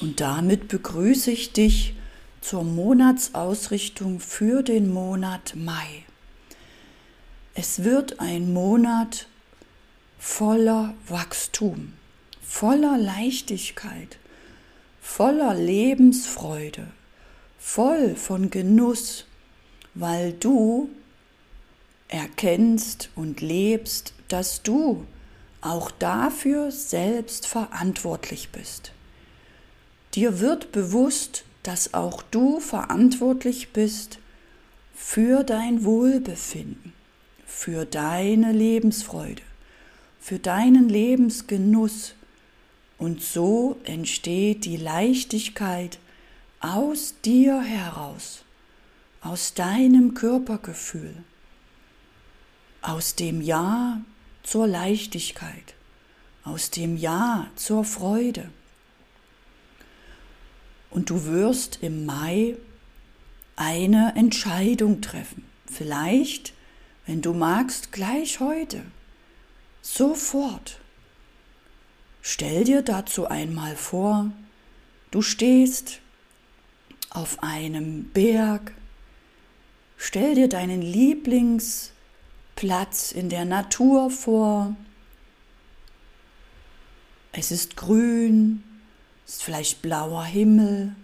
Und damit begrüße ich dich zur Monatsausrichtung für den Monat Mai. Es wird ein Monat voller Wachstum, voller Leichtigkeit, voller Lebensfreude, voll von Genuss, weil du erkennst und lebst, dass du auch dafür selbst verantwortlich bist. Dir wird bewusst, dass auch du verantwortlich bist für dein Wohlbefinden, für deine Lebensfreude, für deinen Lebensgenuss. Und so entsteht die Leichtigkeit aus dir heraus, aus deinem Körpergefühl, aus dem Ja zur Leichtigkeit, aus dem Ja zur Freude. Und du wirst im Mai eine Entscheidung treffen. Vielleicht, wenn du magst, gleich heute. Sofort. Stell dir dazu einmal vor, du stehst auf einem Berg. Stell dir deinen Lieblingsplatz in der Natur vor. Es ist grün, ist vielleicht blauer Himmel.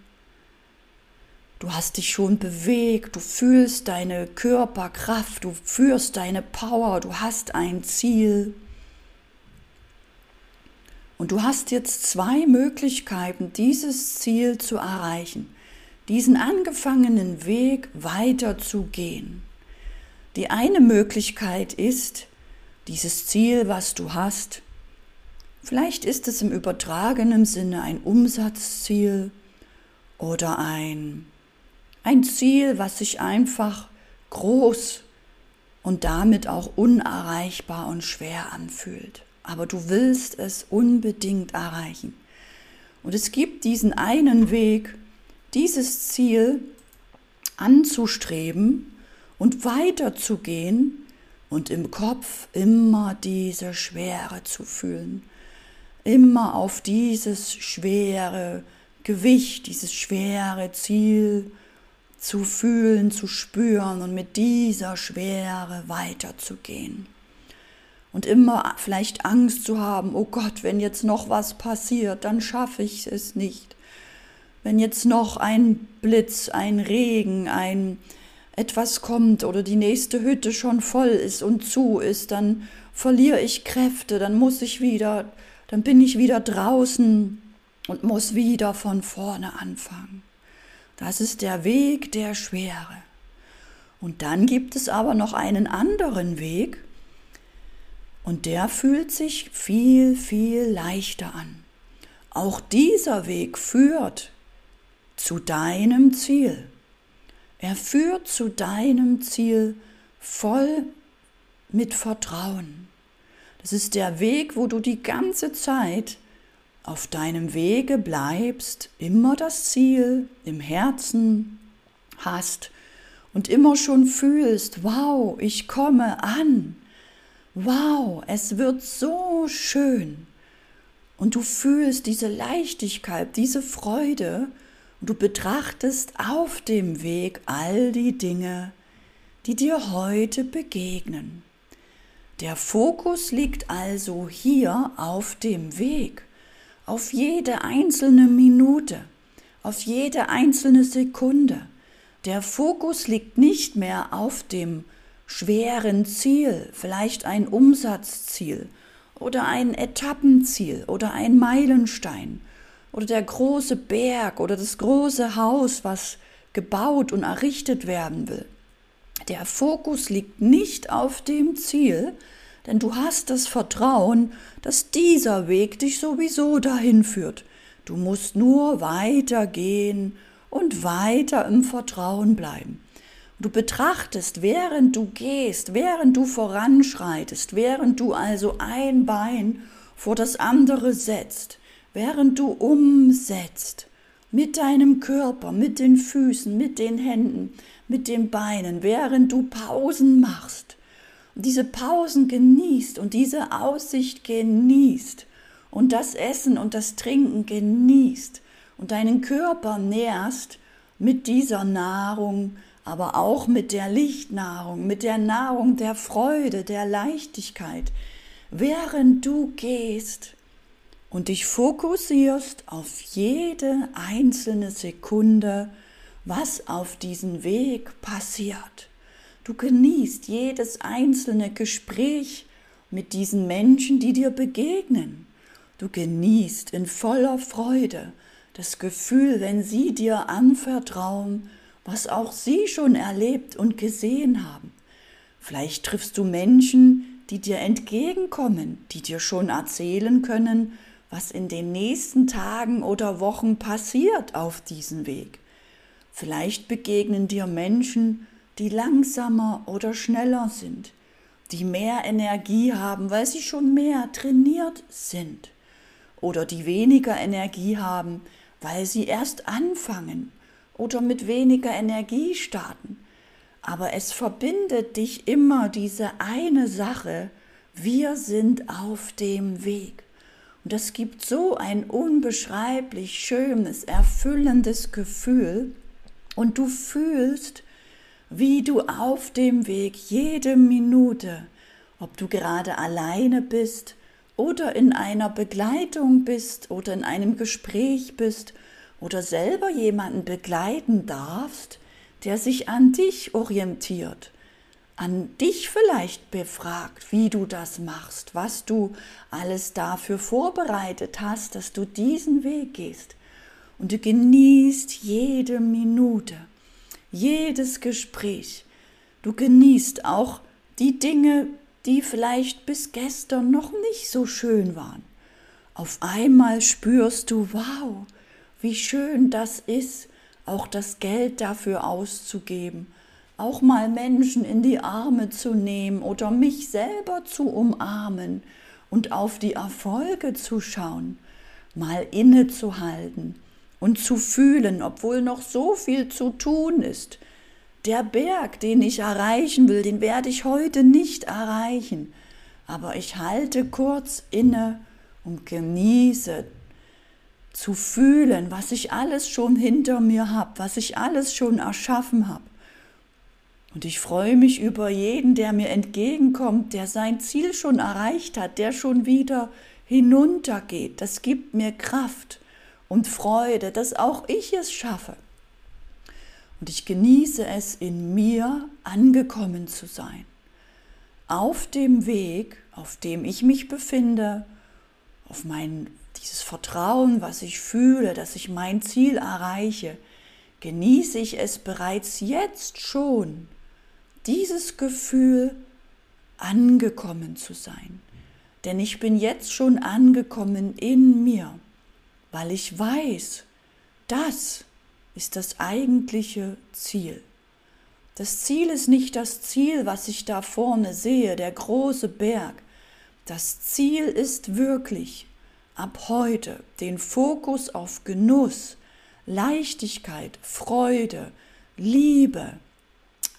Du hast dich schon bewegt, du fühlst deine Körperkraft, du führst deine Power, du hast ein Ziel. Und du hast jetzt zwei Möglichkeiten, dieses Ziel zu erreichen, diesen angefangenen Weg weiterzugehen. Die eine Möglichkeit ist, dieses Ziel, was du hast, Vielleicht ist es im übertragenen Sinne ein Umsatzziel oder ein, ein Ziel, was sich einfach groß und damit auch unerreichbar und schwer anfühlt. Aber du willst es unbedingt erreichen. Und es gibt diesen einen Weg, dieses Ziel anzustreben und weiterzugehen und im Kopf immer diese Schwere zu fühlen immer auf dieses schwere Gewicht, dieses schwere Ziel zu fühlen, zu spüren und mit dieser Schwere weiterzugehen. Und immer vielleicht Angst zu haben, oh Gott, wenn jetzt noch was passiert, dann schaffe ich es nicht. Wenn jetzt noch ein Blitz, ein Regen, ein etwas kommt oder die nächste Hütte schon voll ist und zu ist, dann verliere ich Kräfte, dann muss ich wieder dann bin ich wieder draußen und muss wieder von vorne anfangen. Das ist der Weg der Schwere. Und dann gibt es aber noch einen anderen Weg und der fühlt sich viel, viel leichter an. Auch dieser Weg führt zu deinem Ziel. Er führt zu deinem Ziel voll mit Vertrauen. Es ist der Weg, wo du die ganze Zeit auf deinem Wege bleibst, immer das Ziel im Herzen hast und immer schon fühlst, wow, ich komme an. Wow, es wird so schön. Und du fühlst diese Leichtigkeit, diese Freude und du betrachtest auf dem Weg all die Dinge, die dir heute begegnen. Der Fokus liegt also hier auf dem Weg, auf jede einzelne Minute, auf jede einzelne Sekunde. Der Fokus liegt nicht mehr auf dem schweren Ziel, vielleicht ein Umsatzziel oder ein Etappenziel oder ein Meilenstein oder der große Berg oder das große Haus, was gebaut und errichtet werden will. Der Fokus liegt nicht auf dem Ziel, denn du hast das Vertrauen, dass dieser Weg dich sowieso dahin führt. Du musst nur weitergehen und weiter im Vertrauen bleiben. Du betrachtest, während du gehst, während du voranschreitest, während du also ein Bein vor das andere setzt, während du umsetzt, mit deinem Körper, mit den Füßen, mit den Händen, mit den Beinen, während du Pausen machst. Und diese Pausen genießt und diese Aussicht genießt und das Essen und das Trinken genießt und deinen Körper nährst mit dieser Nahrung, aber auch mit der Lichtnahrung, mit der Nahrung der Freude, der Leichtigkeit, während du gehst und dich fokussierst auf jede einzelne Sekunde, was auf diesem Weg passiert. Du genießt jedes einzelne Gespräch mit diesen Menschen, die dir begegnen. Du genießt in voller Freude das Gefühl, wenn sie dir anvertrauen, was auch sie schon erlebt und gesehen haben. Vielleicht triffst du Menschen, die dir entgegenkommen, die dir schon erzählen können, was in den nächsten Tagen oder Wochen passiert auf diesem Weg. Vielleicht begegnen dir Menschen, die langsamer oder schneller sind, die mehr Energie haben, weil sie schon mehr trainiert sind, oder die weniger Energie haben, weil sie erst anfangen oder mit weniger Energie starten. Aber es verbindet dich immer diese eine Sache, wir sind auf dem Weg. Und das gibt so ein unbeschreiblich schönes, erfüllendes Gefühl, und du fühlst, wie du auf dem Weg jede Minute, ob du gerade alleine bist oder in einer Begleitung bist oder in einem Gespräch bist oder selber jemanden begleiten darfst, der sich an dich orientiert, an dich vielleicht befragt, wie du das machst, was du alles dafür vorbereitet hast, dass du diesen Weg gehst und du genießt jede Minute, jedes Gespräch. Du genießt auch die Dinge, die vielleicht bis gestern noch nicht so schön waren. Auf einmal spürst du, wow, wie schön das ist, auch das Geld dafür auszugeben, auch mal Menschen in die Arme zu nehmen oder mich selber zu umarmen und auf die Erfolge zu schauen, mal innezuhalten und zu fühlen, obwohl noch so viel zu tun ist. Der Berg, den ich erreichen will, den werde ich heute nicht erreichen, aber ich halte kurz inne und genieße zu fühlen, was ich alles schon hinter mir habe, was ich alles schon erschaffen habe. Und ich freue mich über jeden, der mir entgegenkommt, der sein Ziel schon erreicht hat, der schon wieder hinuntergeht. Das gibt mir Kraft und Freude, dass auch ich es schaffe. Und ich genieße es in mir angekommen zu sein. Auf dem Weg, auf dem ich mich befinde, auf mein dieses Vertrauen, was ich fühle, dass ich mein Ziel erreiche, genieße ich es bereits jetzt schon, dieses Gefühl angekommen zu sein. Denn ich bin jetzt schon angekommen in mir weil ich weiß, das ist das eigentliche Ziel. Das Ziel ist nicht das Ziel, was ich da vorne sehe, der große Berg. Das Ziel ist wirklich, ab heute den Fokus auf Genuss, Leichtigkeit, Freude, Liebe,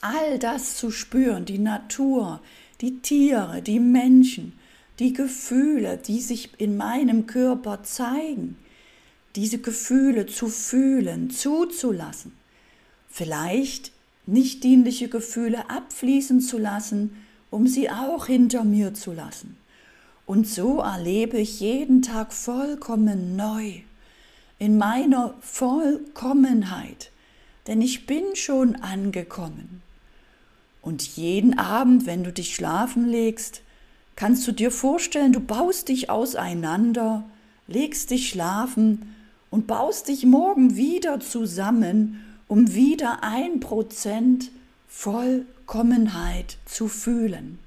all das zu spüren, die Natur, die Tiere, die Menschen, die Gefühle, die sich in meinem Körper zeigen, diese Gefühle zu fühlen, zuzulassen, vielleicht nicht dienliche Gefühle abfließen zu lassen, um sie auch hinter mir zu lassen. Und so erlebe ich jeden Tag vollkommen neu, in meiner Vollkommenheit, denn ich bin schon angekommen. Und jeden Abend, wenn du dich schlafen legst, kannst du dir vorstellen, du baust dich auseinander, legst dich schlafen und baust dich morgen wieder zusammen, um wieder ein Prozent Vollkommenheit zu fühlen.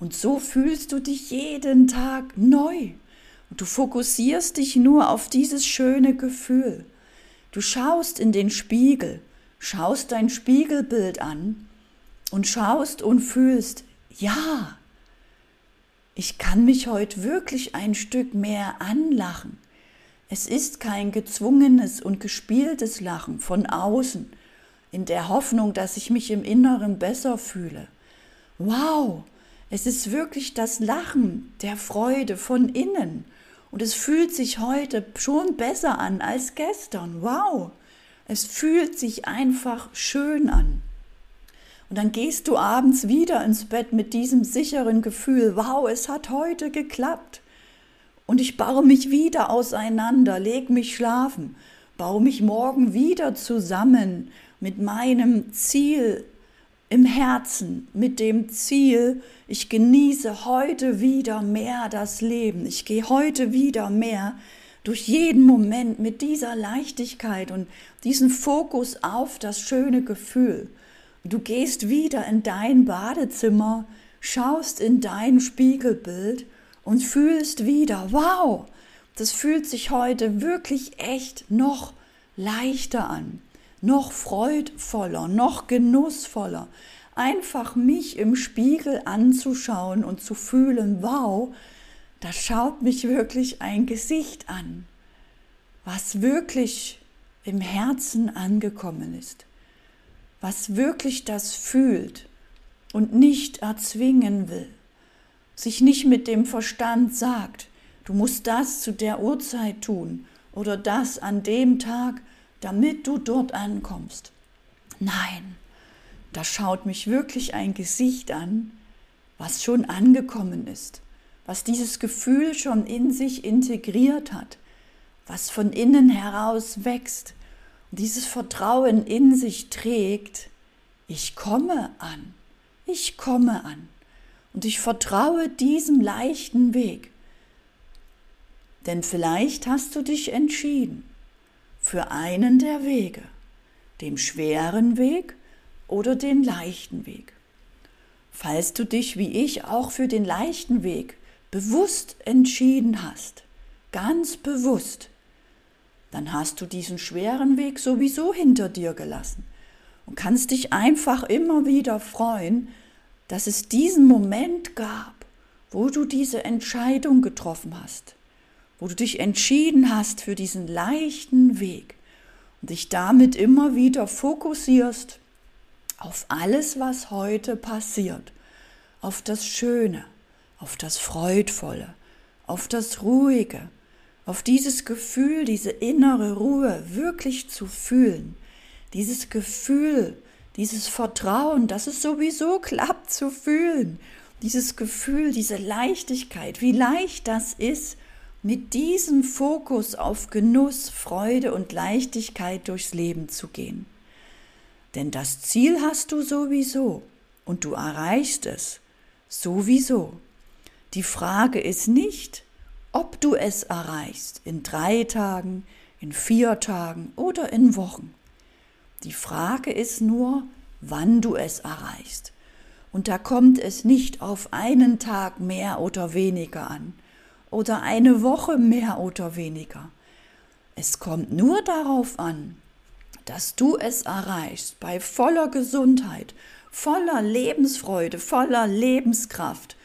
Und so fühlst du dich jeden Tag neu. Und du fokussierst dich nur auf dieses schöne Gefühl. Du schaust in den Spiegel, schaust dein Spiegelbild an und schaust und fühlst, ja, ich kann mich heute wirklich ein Stück mehr anlachen. Es ist kein gezwungenes und gespieltes Lachen von außen, in der Hoffnung, dass ich mich im Inneren besser fühle. Wow, es ist wirklich das Lachen der Freude von innen Und es fühlt sich heute schon besser an als gestern. Wow! Es fühlt sich einfach schön an. Und dann gehst du abends wieder ins Bett mit diesem sicheren Gefühl, wow, es hat heute geklappt. Und ich baue mich wieder auseinander, leg mich schlafen, baue mich morgen wieder zusammen mit meinem Ziel im Herzen, mit dem Ziel, ich genieße heute wieder mehr das Leben, ich gehe heute wieder mehr durch jeden Moment mit dieser Leichtigkeit und diesen Fokus auf das schöne Gefühl. Du gehst wieder in dein Badezimmer, schaust in dein Spiegelbild und fühlst wieder, wow, das fühlt sich heute wirklich echt noch leichter an, noch freudvoller, noch genussvoller. Einfach mich im Spiegel anzuschauen und zu fühlen, wow, da schaut mich wirklich ein Gesicht an, was wirklich im Herzen angekommen ist, was wirklich das fühlt und nicht erzwingen will, sich nicht mit dem Verstand sagt, du musst das zu der Uhrzeit tun oder das an dem Tag, damit du dort ankommst. Nein, da schaut mich wirklich ein Gesicht an, was schon angekommen ist, was dieses Gefühl schon in sich integriert hat, was von innen heraus wächst dieses Vertrauen in sich trägt, ich komme an, ich komme an und ich vertraue diesem leichten Weg. Denn vielleicht hast du dich entschieden für einen der Wege, den schweren Weg oder den leichten Weg. Falls du dich wie ich auch für den leichten Weg bewusst entschieden hast, ganz bewusst, dann hast du diesen schweren Weg sowieso hinter dir gelassen und kannst dich einfach immer wieder freuen, dass es diesen Moment gab, wo du diese Entscheidung getroffen hast, wo du dich entschieden hast für diesen leichten Weg und dich damit immer wieder fokussierst auf alles, was heute passiert, auf das Schöne, auf das Freudvolle, auf das Ruhige, auf dieses Gefühl, diese innere Ruhe wirklich zu fühlen, dieses Gefühl, dieses Vertrauen, dass es sowieso klappt zu fühlen, dieses Gefühl, diese Leichtigkeit, wie leicht das ist, mit diesem Fokus auf Genuss, Freude und Leichtigkeit durchs Leben zu gehen. Denn das Ziel hast du sowieso und du erreichst es sowieso. Die Frage ist nicht, ob du es erreichst in drei Tagen, in vier Tagen oder in Wochen. Die Frage ist nur, wann du es erreichst. Und da kommt es nicht auf einen Tag mehr oder weniger an oder eine Woche mehr oder weniger. Es kommt nur darauf an, dass du es erreichst bei voller Gesundheit, voller Lebensfreude, voller Lebenskraft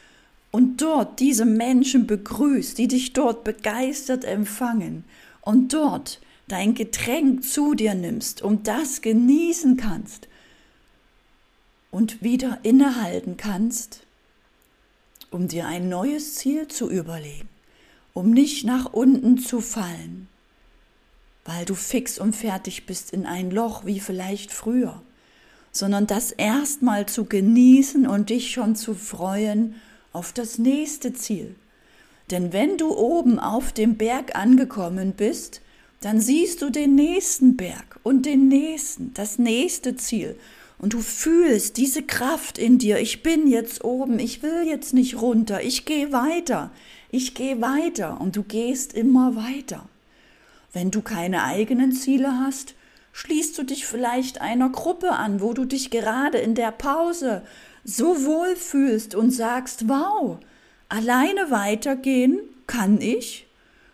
und dort diese Menschen begrüßt, die dich dort begeistert empfangen und dort dein Getränk zu dir nimmst und das genießen kannst und wieder innehalten kannst, um dir ein neues Ziel zu überlegen, um nicht nach unten zu fallen, weil du fix und fertig bist in ein Loch wie vielleicht früher, sondern das erstmal zu genießen und dich schon zu freuen auf das nächste Ziel. Denn wenn du oben auf dem Berg angekommen bist, dann siehst du den nächsten Berg und den nächsten, das nächste Ziel. Und du fühlst diese Kraft in dir. Ich bin jetzt oben, ich will jetzt nicht runter, ich gehe weiter, ich gehe weiter und du gehst immer weiter. Wenn du keine eigenen Ziele hast, schließt du dich vielleicht einer Gruppe an, wo du dich gerade in der Pause so wohl fühlst und sagst, wow, alleine weitergehen kann ich,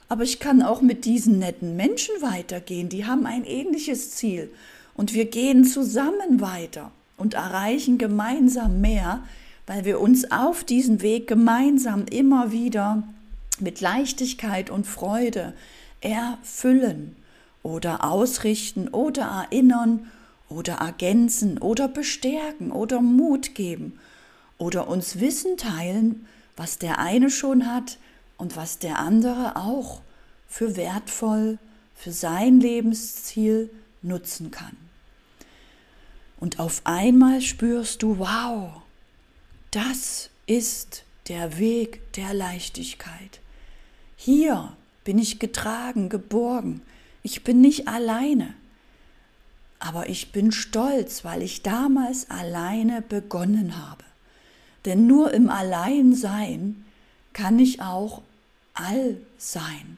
aber ich kann auch mit diesen netten Menschen weitergehen, die haben ein ähnliches Ziel. Und wir gehen zusammen weiter und erreichen gemeinsam mehr, weil wir uns auf diesen Weg gemeinsam immer wieder mit Leichtigkeit und Freude erfüllen oder ausrichten oder erinnern oder ergänzen oder bestärken oder Mut geben oder uns Wissen teilen, was der eine schon hat, und was der andere auch für wertvoll für sein Lebensziel nutzen kann. Und auf einmal spürst du, wow, das ist der Weg der Leichtigkeit. Hier bin ich getragen, geborgen. Ich bin nicht alleine. Aber ich bin stolz, weil ich damals alleine begonnen habe. Denn nur im Alleinsein kann ich auch all sein.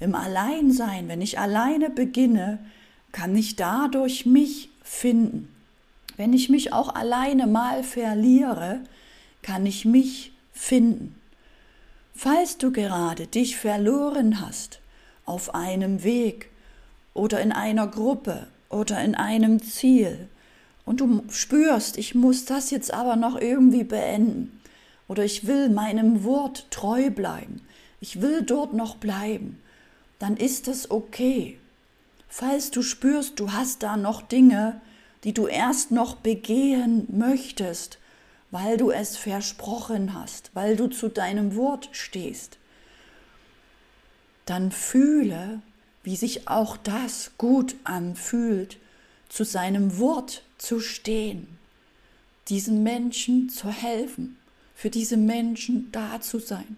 Im Alleinsein, wenn ich alleine beginne, kann ich dadurch mich finden. Wenn ich mich auch alleine mal verliere, kann ich mich finden. Falls du gerade dich verloren hast auf einem Weg oder in einer Gruppe oder in einem Ziel. Und du spürst, ich muss das jetzt aber noch irgendwie beenden. Oder ich will meinem Wort treu bleiben, ich will dort noch bleiben, dann ist es okay. Falls du spürst, du hast da noch Dinge, die du erst noch begehen möchtest, weil du es versprochen hast, weil du zu deinem Wort stehst, dann fühle, wie sich auch das gut anfühlt, zu seinem Wort zu stehen, diesen Menschen zu helfen, für diese Menschen da zu sein.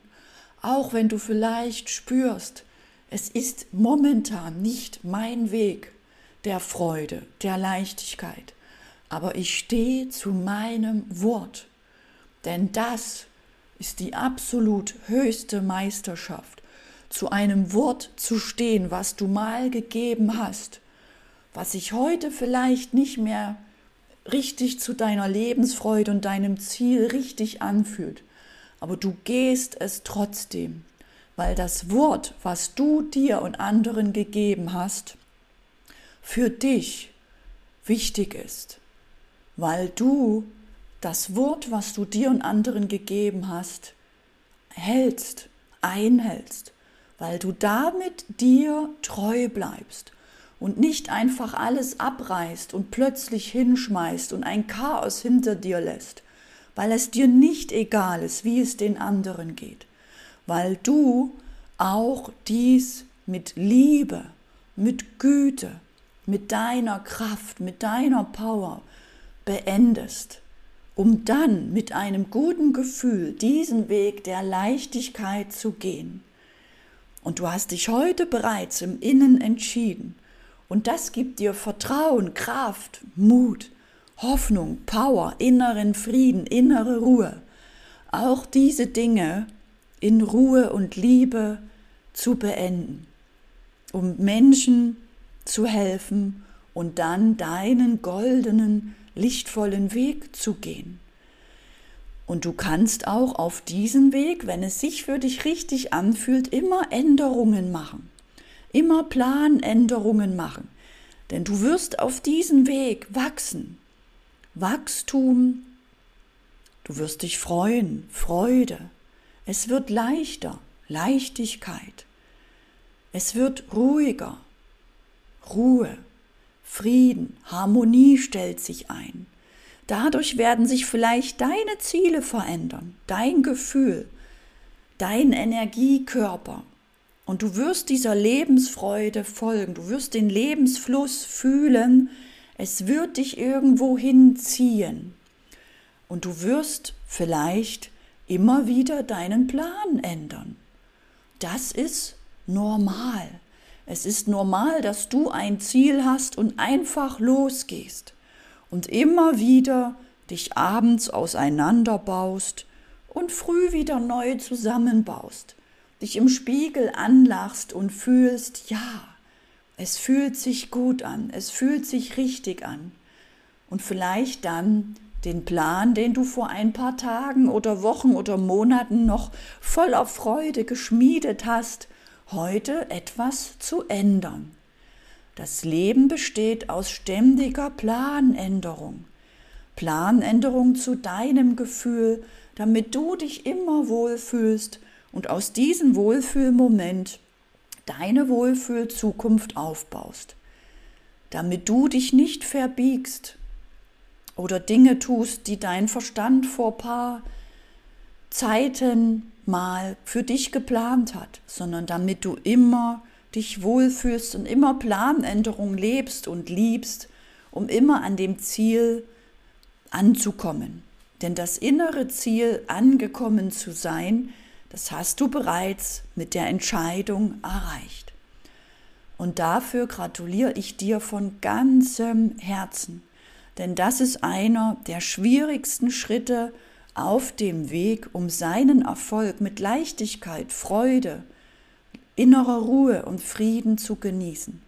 Auch wenn du vielleicht spürst, es ist momentan nicht mein Weg, der Freude, der Leichtigkeit. Aber ich stehe zu meinem Wort, denn das ist die absolut höchste Meisterschaft, zu einem Wort zu stehen, was du mal gegeben hast, was sich heute vielleicht nicht mehr richtig zu deiner Lebensfreude und deinem Ziel richtig anfühlt, aber du gehst es trotzdem, weil das Wort, was du dir und anderen gegeben hast, für dich wichtig ist, weil du das Wort, was du dir und anderen gegeben hast, hältst, einhältst, weil du damit dir treu bleibst und nicht einfach alles abreißt und plötzlich hinschmeißt und ein Chaos hinter dir lässt, weil es dir nicht egal ist, wie es den anderen geht, weil du auch dies mit Liebe, mit Güte, mit deiner Kraft, mit deiner Power beendest, um dann mit einem guten Gefühl diesen Weg der Leichtigkeit zu gehen. Und du hast dich heute bereits im Innen entschieden. Und das gibt dir Vertrauen, Kraft, Mut, Hoffnung, Power, inneren Frieden, innere Ruhe. Auch diese Dinge in Ruhe und Liebe zu beenden, um Menschen zu helfen und dann deinen goldenen, lichtvollen Weg zu gehen. Und du kannst auch auf diesen Weg, wenn es sich für dich richtig anfühlt, immer Änderungen machen. Immer Planänderungen machen. Denn du wirst auf diesem Weg wachsen. Wachstum, du wirst dich freuen, Freude. Es wird leichter, Leichtigkeit. Es wird ruhiger, Ruhe, Frieden, Harmonie stellt sich ein. Dadurch werden sich vielleicht deine Ziele verändern, dein Gefühl, dein Energiekörper. Und du wirst dieser Lebensfreude folgen, du wirst den Lebensfluss fühlen, es wird dich irgendwo hinziehen. Und du wirst vielleicht immer wieder deinen Plan ändern. Das ist normal. Es ist normal, dass du ein Ziel hast und einfach losgehst und immer wieder dich abends auseinanderbaust und früh wieder neu zusammenbaust, dich im Spiegel anlachst und fühlst, ja, es fühlt sich gut an, es fühlt sich richtig an. Und vielleicht dann den Plan, den du vor ein paar Tagen oder Wochen oder Monaten noch voller Freude geschmiedet hast, heute etwas zu ändern. Das Leben besteht aus ständiger Planänderung. Planänderung zu deinem Gefühl, damit du dich immer wohlfühlst und aus diesem Wohlfühlmoment deine Wohlfühlzukunft aufbaust. Damit du dich nicht verbiegst oder Dinge tust, die dein Verstand vor paar Zeiten mal für dich geplant hat, sondern damit du immer dich wohlfühlst und immer Planänderung lebst und liebst, um immer an dem Ziel anzukommen. Denn das innere Ziel, angekommen zu sein, das hast du bereits mit der Entscheidung erreicht. Und dafür gratuliere ich dir von ganzem Herzen, denn das ist einer der schwierigsten Schritte auf dem Weg, um seinen Erfolg mit Leichtigkeit, Freude, innerer Ruhe und Frieden zu genießen.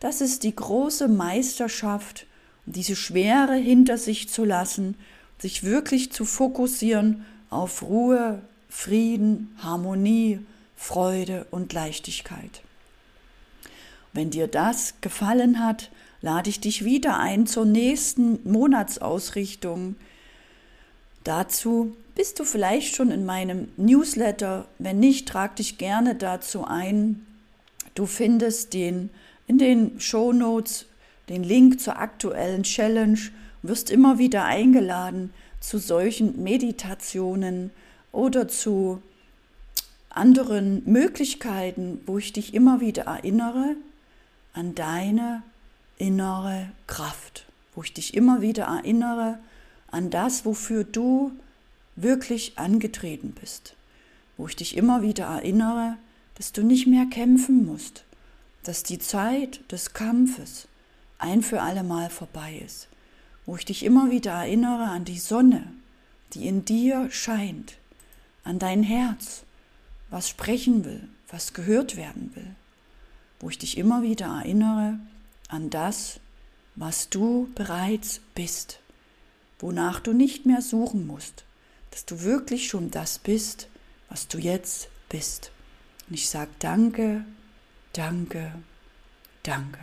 Das ist die große Meisterschaft, diese Schwere hinter sich zu lassen, sich wirklich zu fokussieren auf Ruhe, Frieden, Harmonie, Freude und Leichtigkeit. Wenn dir das gefallen hat, lade ich dich wieder ein zur nächsten Monatsausrichtung. Dazu bist du vielleicht schon in meinem Newsletter. Wenn nicht, trag dich gerne dazu ein. Du findest den in den Show Notes den Link zur aktuellen Challenge, wirst immer wieder eingeladen zu solchen Meditationen oder zu anderen Möglichkeiten, wo ich dich immer wieder erinnere an deine innere Kraft, wo ich dich immer wieder erinnere an das, wofür du wirklich angetreten bist, wo ich dich immer wieder erinnere, dass du nicht mehr kämpfen musst, dass die Zeit des Kampfes ein für allemal vorbei ist, wo ich dich immer wieder erinnere an die Sonne, die in dir scheint, an dein Herz, was sprechen will, was gehört werden will, wo ich dich immer wieder erinnere an das, was du bereits bist, wonach du nicht mehr suchen musst, dass du wirklich schon das bist, was du jetzt bist. Und ich sage danke, danke, danke.